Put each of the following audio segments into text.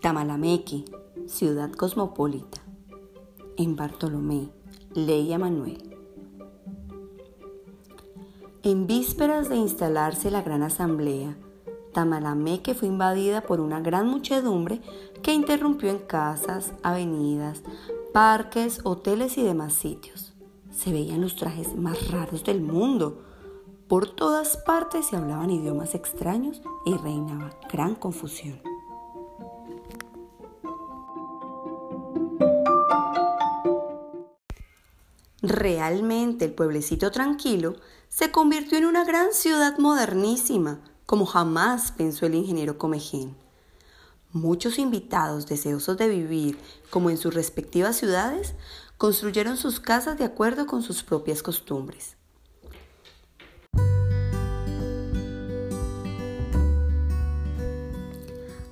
Tamalameque, ciudad cosmopolita. En Bartolomé, Leia Manuel. En vísperas de instalarse la gran asamblea, Tamalameque fue invadida por una gran muchedumbre que interrumpió en casas, avenidas, parques, hoteles y demás sitios. Se veían los trajes más raros del mundo. Por todas partes se hablaban idiomas extraños y reinaba gran confusión. Realmente el pueblecito tranquilo se convirtió en una gran ciudad modernísima, como jamás pensó el ingeniero Comején. Muchos invitados deseosos de vivir como en sus respectivas ciudades construyeron sus casas de acuerdo con sus propias costumbres.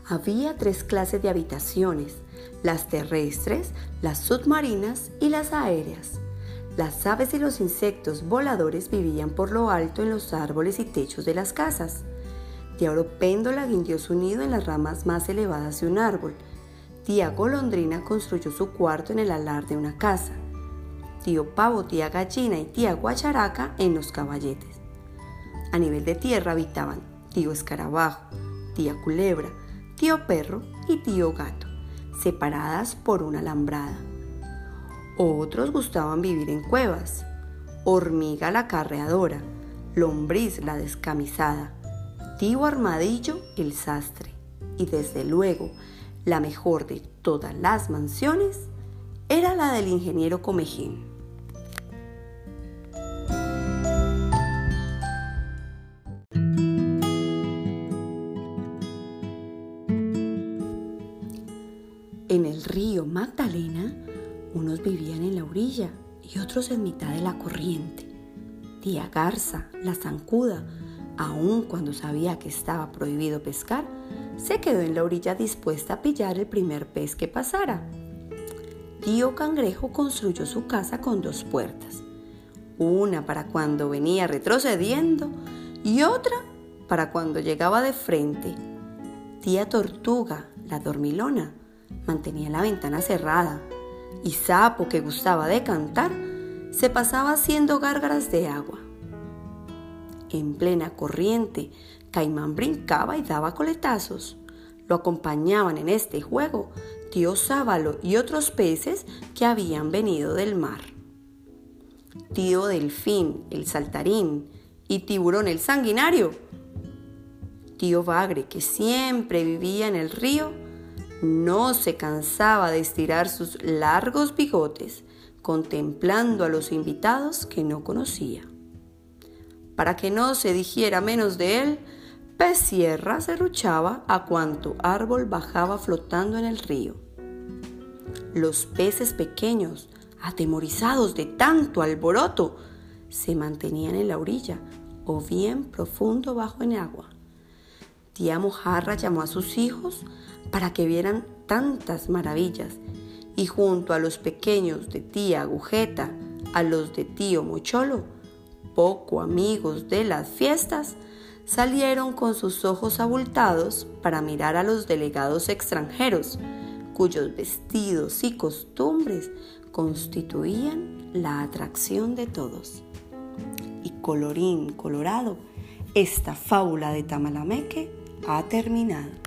Había tres clases de habitaciones, las terrestres, las submarinas y las aéreas. Las aves y los insectos voladores vivían por lo alto en los árboles y techos de las casas. Tía Oropéndola guindió su nido en las ramas más elevadas de un árbol. Tía Golondrina construyó su cuarto en el alar de una casa. Tío Pavo, tía Gallina y tía Guacharaca en los caballetes. A nivel de tierra habitaban tío Escarabajo, tía Culebra, tío Perro y tío Gato, separadas por una alambrada. Otros gustaban vivir en cuevas. Hormiga la carreadora, lombriz la descamisada, tío Armadillo el sastre. Y desde luego, la mejor de todas las mansiones era la del ingeniero Comejín. En el río Magdalena, unos vivían en la orilla y otros en mitad de la corriente. Tía Garza, la zancuda, aun cuando sabía que estaba prohibido pescar, se quedó en la orilla dispuesta a pillar el primer pez que pasara. Tío Cangrejo construyó su casa con dos puertas, una para cuando venía retrocediendo y otra para cuando llegaba de frente. Tía Tortuga, la dormilona, mantenía la ventana cerrada y Sapo, que gustaba de cantar, se pasaba haciendo gárgaras de agua. En plena corriente, Caimán brincaba y daba coletazos. Lo acompañaban en este juego tío Sábalo y otros peces que habían venido del mar. Tío Delfín, el saltarín, y Tiburón el sanguinario. Tío Bagre, que siempre vivía en el río, no se cansaba de estirar sus largos bigotes contemplando a los invitados que no conocía. Para que no se dijera menos de él, Pez Sierra se ruchaba a cuanto árbol bajaba flotando en el río. Los peces pequeños, atemorizados de tanto alboroto, se mantenían en la orilla o bien profundo bajo en agua. Tía Mojarra llamó a sus hijos para que vieran tantas maravillas y junto a los pequeños de tía Agujeta, a los de tío Mocholo, poco amigos de las fiestas, salieron con sus ojos abultados para mirar a los delegados extranjeros, cuyos vestidos y costumbres constituían la atracción de todos. Y colorín colorado, esta fábula de Tamalameque ha terminado.